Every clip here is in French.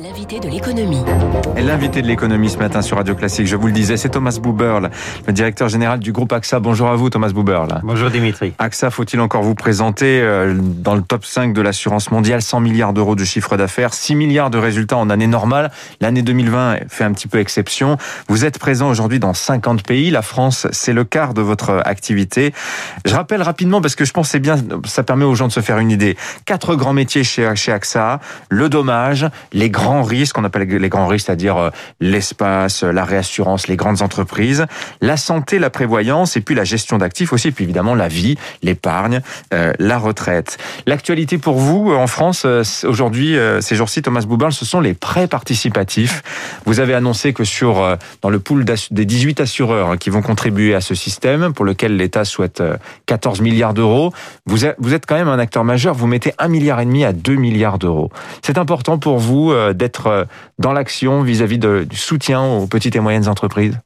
L'invité de l'économie. L'invité de l'économie ce matin sur Radio Classique, je vous le disais, c'est Thomas Buberl, le directeur général du groupe AXA. Bonjour à vous Thomas Buberl. Bonjour Dimitri. AXA, faut-il encore vous présenter euh, dans le top 5 de l'assurance mondiale, 100 milliards d'euros de chiffre d'affaires, 6 milliards de résultats en année normale? L'année 2020 fait un petit peu exception. Vous êtes présent aujourd'hui dans 50 pays. La France, c'est le quart de votre activité. Je rappelle rapidement parce que je pense c'est bien, ça permet aux gens de se faire une idée. Quatre grands métiers chez, chez AXA, le dommage, les grands grands risques, on appelle les grands risques, c'est-à-dire euh, l'espace, la réassurance, les grandes entreprises, la santé, la prévoyance, et puis la gestion d'actifs aussi, puis évidemment la vie, l'épargne, euh, la retraite. L'actualité pour vous euh, en France aujourd'hui, ces jours-ci, Thomas Boubarl, ce sont les prêts participatifs. Vous avez annoncé que sur dans le pool des 18 assureurs qui vont contribuer à ce système, pour lequel l'État souhaite 14 milliards d'euros, vous êtes quand même un acteur majeur. Vous mettez un milliard et demi à 2 milliards d'euros. C'est important pour vous d'être euh, dans l'action vis-à-vis du soutien aux petites et moyennes entreprises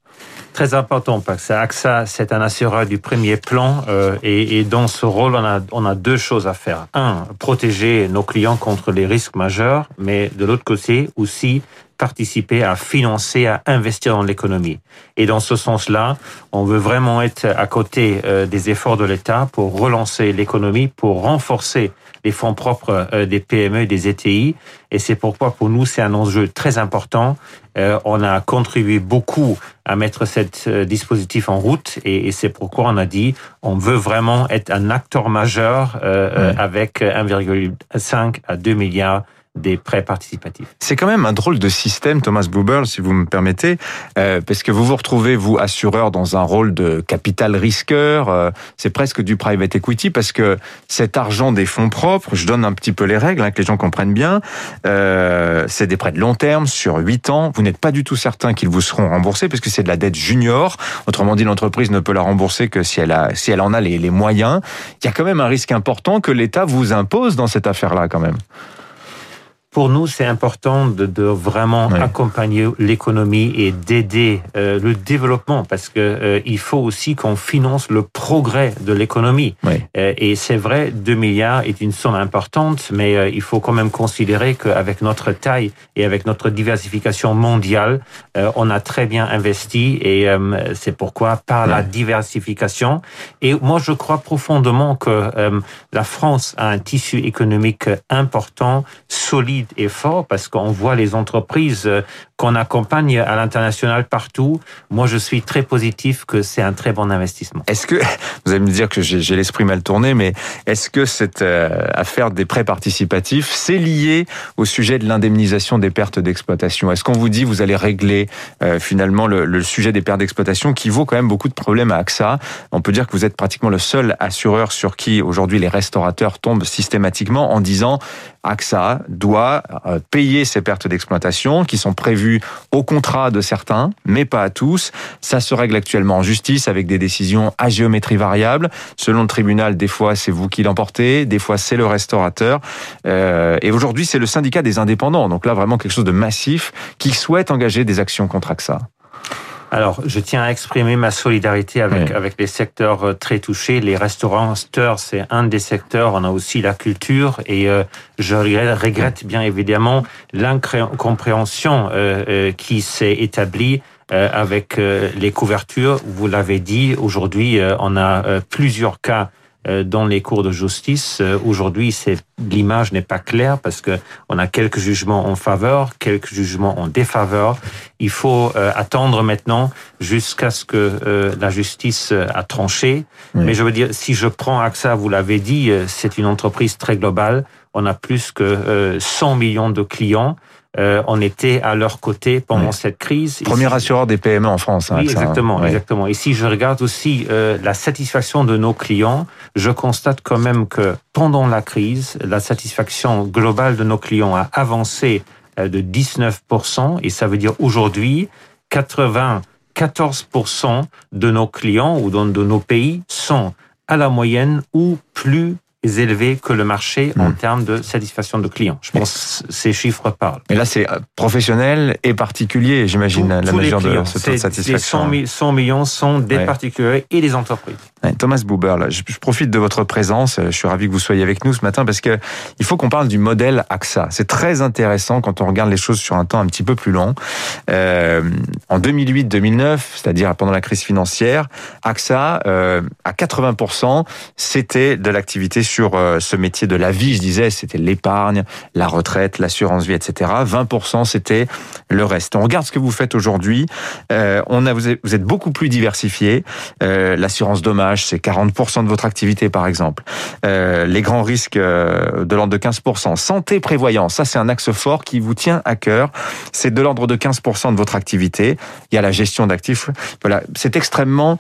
Très important parce que AXA, c'est un assureur du premier plan euh, et, et, dans ce rôle, on a, on a deux choses à faire. Un, protéger nos clients contre les risques majeurs, mais de l'autre côté aussi participer à financer, à investir dans l'économie. Et dans ce sens-là, on veut vraiment être à côté euh, des efforts de l'État pour relancer l'économie, pour renforcer les fonds propres euh, des PME et des ETI. Et c'est pourquoi pour nous, c'est un enjeu très important. Euh, on a contribué beaucoup à mettre cet dispositif en route et, c'est pourquoi on a dit on veut vraiment être un acteur majeur avec 1,5 à 2 milliards des prêts participatifs. C'est quand même un drôle de système, Thomas Buberl, si vous me permettez, euh, parce que vous vous retrouvez, vous, assureur, dans un rôle de capital risqueur, euh, c'est presque du private equity, parce que cet argent des fonds propres, je donne un petit peu les règles, hein, que les gens comprennent bien, euh, c'est des prêts de long terme, sur 8 ans, vous n'êtes pas du tout certain qu'ils vous seront remboursés, parce que c'est de la dette junior, autrement dit, l'entreprise ne peut la rembourser que si elle, a, si elle en a les moyens. Il y a quand même un risque important que l'État vous impose dans cette affaire-là, quand même pour nous, c'est important de, de vraiment accompagner l'économie et d'aider euh, le développement parce que euh, il faut aussi qu'on finance le progrès de l'économie. Euh, et c'est vrai, 2 milliards est une somme importante, mais il faut quand même considérer qu'avec notre taille et avec notre diversification mondiale, on a très bien investi et c'est pourquoi par la diversification. Et moi, je crois profondément que la France a un tissu économique important, solide est fort parce qu'on voit les entreprises euh, qu'on accompagne à l'international partout. Moi, je suis très positif que c'est un très bon investissement. Est-ce que, vous allez me dire que j'ai l'esprit mal tourné, mais est-ce que cette euh, affaire des prêts participatifs, c'est lié au sujet de l'indemnisation des pertes d'exploitation? Est-ce qu'on vous dit vous allez régler euh, finalement le, le, sujet des pertes d'exploitation qui vaut quand même beaucoup de problèmes à AXA? On peut dire que vous êtes pratiquement le seul assureur sur qui aujourd'hui les restaurateurs tombent systématiquement en disant AXA doit payer ces pertes d'exploitation qui sont prévues au contrat de certains, mais pas à tous. Ça se règle actuellement en justice avec des décisions à géométrie variable. Selon le tribunal, des fois c'est vous qui l'emportez, des fois c'est le restaurateur. Euh, et aujourd'hui, c'est le syndicat des indépendants. Donc là, vraiment quelque chose de massif qui souhaite engager des actions contre AXA. Alors, je tiens à exprimer ma solidarité avec, avec les secteurs euh, très touchés. Les restaurants, c'est un des secteurs. On a aussi la culture et euh, je regrette bien évidemment l'incompréhension euh, qui s'est établie avec les couvertures. Vous l'avez dit, aujourd'hui, on a plusieurs cas euh, dans les cours de justice. Euh, aujourd'hui, l'image n'est pas claire parce que on a quelques jugements en faveur, quelques jugements en défaveur. Il faut euh, attendre maintenant jusqu'à ce que la justice a tranché. Mais je veux dire, si je prends AXA, vous l'avez dit, c'est une entreprise très globale. On a plus que 100 millions de clients. Euh, on était à leur côté pendant cette crise. Premier assureur des PME en France. Hein, oui, exactement, exactement. Et si je regarde aussi euh, la satisfaction de nos clients, je constate quand même que pendant la crise, la satisfaction globale de nos clients a avancé euh, de 19%, et ça veut dire aujourd'hui 94% de nos clients ou de nos pays sont à la moyenne ou plus élevés que le marché en hmm. termes de satisfaction de clients. Je pense que ces chiffres parlent. Et là, c'est professionnel et particulier, j'imagine, la mesure de ce taux de satisfaction. Les 100, millions sont des particuliers et des entreprises. Thomas Buber, là, je, profite de votre présence. Je suis ravi que vous soyez avec nous ce matin parce que il faut qu'on parle du modèle AXA. C'est très intéressant quand on regarde les choses sur un temps un petit peu plus long. Euh, en 2008-2009, c'est-à-dire pendant la crise financière, AXA, euh, à 80%, c'était de l'activité sur euh, ce métier de la vie. Je disais, c'était l'épargne, la retraite, l'assurance vie, etc. 20%, c'était le reste. On regarde ce que vous faites aujourd'hui. Euh, on a, vous êtes beaucoup plus diversifié. Euh, l'assurance dommage, c'est 40% de votre activité, par exemple. Les grands risques de l'ordre de 15%. Santé, prévoyance, ça c'est un axe fort qui vous tient à cœur. C'est de l'ordre de 15% de votre activité. Il y a la gestion d'actifs. Voilà, c'est extrêmement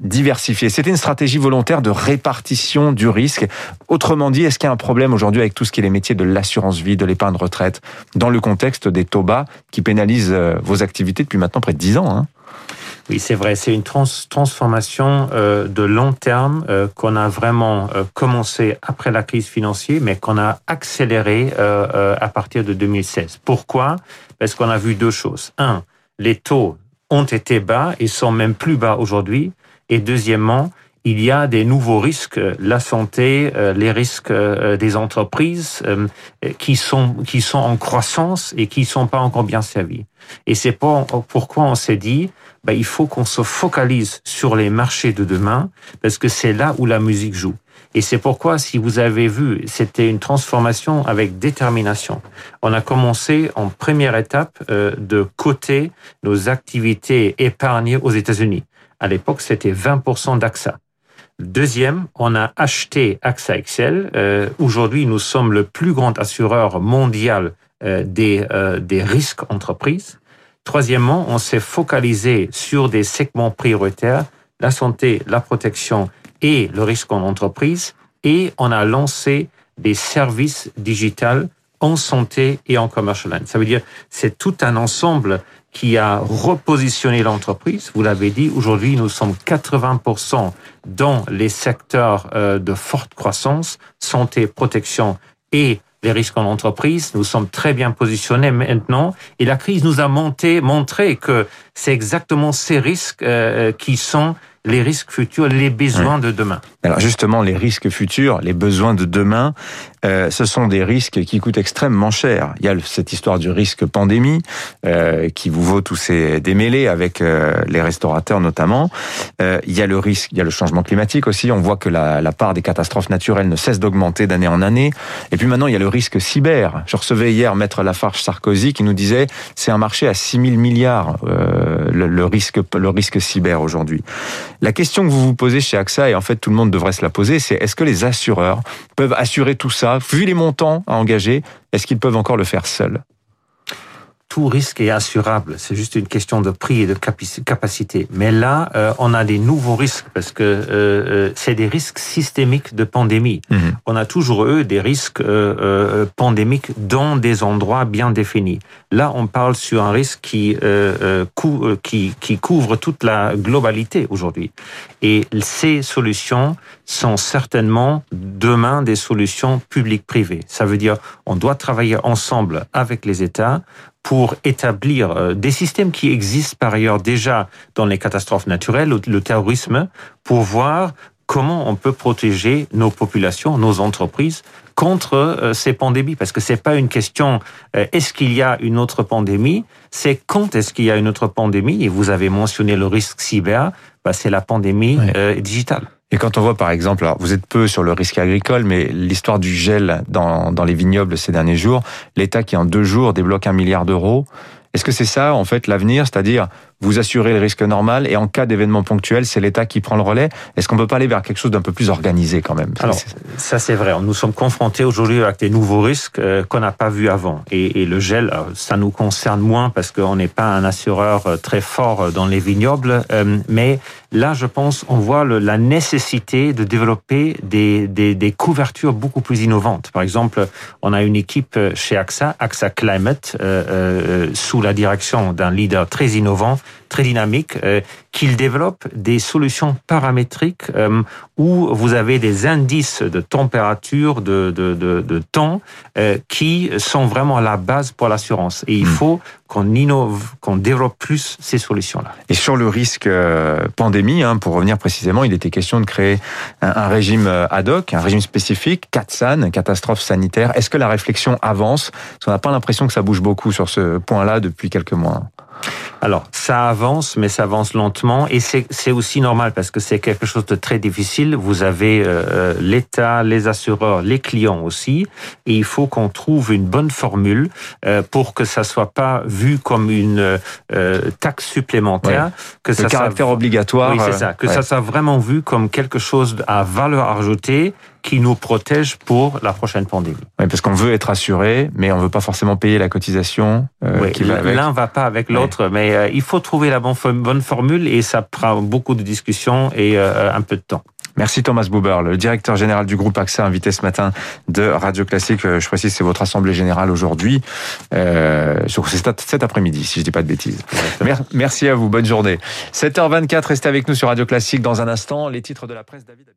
diversifié. C'était une stratégie volontaire de répartition du risque. Autrement dit, est-ce qu'il y a un problème aujourd'hui avec tout ce qui est les métiers de l'assurance vie, de l'épargne retraite, dans le contexte des taux bas qui pénalisent vos activités depuis maintenant près de 10 ans. Hein? Oui, c'est vrai. C'est une transformation euh, de long terme euh, qu'on a vraiment euh, commencé après la crise financière, mais qu'on a accéléré à partir de 2016. Pourquoi? Parce qu'on a vu deux choses. Un, les taux ont été bas et sont même plus bas aujourd'hui. Et deuxièmement, il y a des nouveaux risques, la santé, les risques des entreprises qui sont qui sont en croissance et qui sont pas encore bien servis. Et c'est pourquoi on s'est dit, bah, il faut qu'on se focalise sur les marchés de demain, parce que c'est là où la musique joue. Et c'est pourquoi, si vous avez vu, c'était une transformation avec détermination. On a commencé en première étape euh, de coter nos activités épargnées aux États-Unis. À l'époque, c'était 20% d'AXA. Deuxième, on a acheté AXA Excel. Euh, aujourd'hui, nous sommes le plus grand assureur mondial euh, des, des risques entreprises. Troisièmement, on s'est focalisé sur des segments prioritaires, la santé, la protection et le risque en entreprise, et on a lancé des services digitales en santé et en commercial. Ça veut dire c'est tout un ensemble qui a repositionné l'entreprise. Vous l'avez dit, aujourd'hui, nous sommes 80% dans les secteurs euh, de forte croissance, santé, protection et les risques en entreprise. Nous sommes très bien positionnés maintenant et la crise nous a monté, montré que c'est exactement ces risques euh, qui sont les risques futurs, les besoins de demain. Alors justement, les risques futurs, les besoins de demain, euh, ce sont des risques qui coûtent extrêmement cher. Il y a cette histoire du risque pandémie euh, qui vous vaut tous ces démêlés avec euh, les restaurateurs notamment. Euh, il y a le risque, il y a le changement climatique aussi. On voit que la, la part des catastrophes naturelles ne cesse d'augmenter d'année en année. Et puis maintenant, il y a le risque cyber. Je recevais hier Maître Lafarge Sarkozy qui nous disait c'est un marché à 6 000 milliards le, le risque le risque cyber aujourd'hui. La question que vous vous posez chez AXA, et en fait tout le monde devrait se la poser, c'est est-ce que les assureurs peuvent assurer tout ça, vu les montants à engager, est-ce qu'ils peuvent encore le faire seuls? Tout risque est assurable. C'est juste une question de prix et de capacité. Mais là, euh, on a des nouveaux risques parce que euh, euh, c'est des risques systémiques de pandémie. Mhm. On a toujours eu des risques pandémiques dans des endroits bien définis. Là, on parle sur un risque qui, qui, qui couvre toute la globalité aujourd'hui. Et ces solutions sont certainement demain des solutions publiques-privées. Ça veut dire on doit travailler ensemble avec les États pour établir euh, des systèmes qui existent par ailleurs déjà dans les catastrophes naturelles, le terrorisme, pour voir comment on peut protéger nos populations, nos entreprises contre euh, ces pandémies? Parce que c'est pas une question euh, est-ce qu'il y a une autre pandémie, c'est quand est-ce qu'il y a une autre pandémie? Et vous avez mentionné le risque cyber, bah, c'est la pandémie digitale. Et quand on voit par exemple, alors vous êtes peu sur le risque agricole, mais l'histoire du gel dans, dans les vignobles ces derniers jours, l'État qui en deux jours débloque un milliard d'euros, est-ce que c'est ça en fait l'avenir, c'est-à-dire vous assurez le risque normal et en cas d'événement ponctuel, c'est l'État qui prend le relais. Est-ce qu'on peut pas aller vers quelque chose d'un peu plus organisé quand même? Alors, ça c'est vrai. Nous sommes confrontés aujourd'hui avec des nouveaux risques euh, qu'on n'a pas vus avant. Et, et, le gel, ça nous concerne moins parce qu'on n'est pas un assureur euh, très fort euh, dans les vignobles. Mais là, je pense, on voit la nécessité de développer des, des, des, couvertures beaucoup plus innovantes. Par exemple, on a une équipe chez AXA, AXA Climate, euh, sous la direction d'un leader très innovant très dynamique, qu'il développe des solutions paramétriques où vous avez des indices de température, de, de, de, de temps qui sont vraiment la base pour l'assurance. Et il hmm. faut qu'on innove, qu'on développe plus ces solutions-là. Et sur le risque euh, pandémie, hein, pour revenir précisément, il était question de créer un, régime euh, ad hoc, un régime spécifique, CATSAN, catastrophe sanitaire. Est-ce que la réflexion avance? Parce qu'on n'a pas l'impression que ça bouge beaucoup sur ce point-là depuis quelques mois. Alors, ça avance, mais ça avance lentement, et c'est aussi normal parce que c'est quelque chose de très difficile. Vous avez euh, euh, l'État, les assureurs, les clients aussi, et il faut qu'on trouve une bonne formule euh, pour que ça soit pas vu comme une taxe supplémentaire, que ça caractère obligatoire. Oui, c'est ça, que ça soit vraiment vu comme quelque chose à valeur ajoutée qui nous protège pour la prochaine pandémie. Oui, parce qu'on veut être assuré, mais on veut pas forcément payer la cotisation euh, qui va avec. L'un va pas avec l'autre, mais euh, il faut trouver la bonne formule et ça prend beaucoup de discussions et euh, un peu de temps. Merci Thomas Buber, le directeur général du groupe AXA, invité ce matin de Radio Classique. Je précise, c'est votre assemblée générale aujourd'hui, euh, cet après-midi, si je dis pas de bêtises. Merci à vous, bonne journée. 7h24, restez avec nous sur Radio Classique dans un instant. Les titres de la presse, David.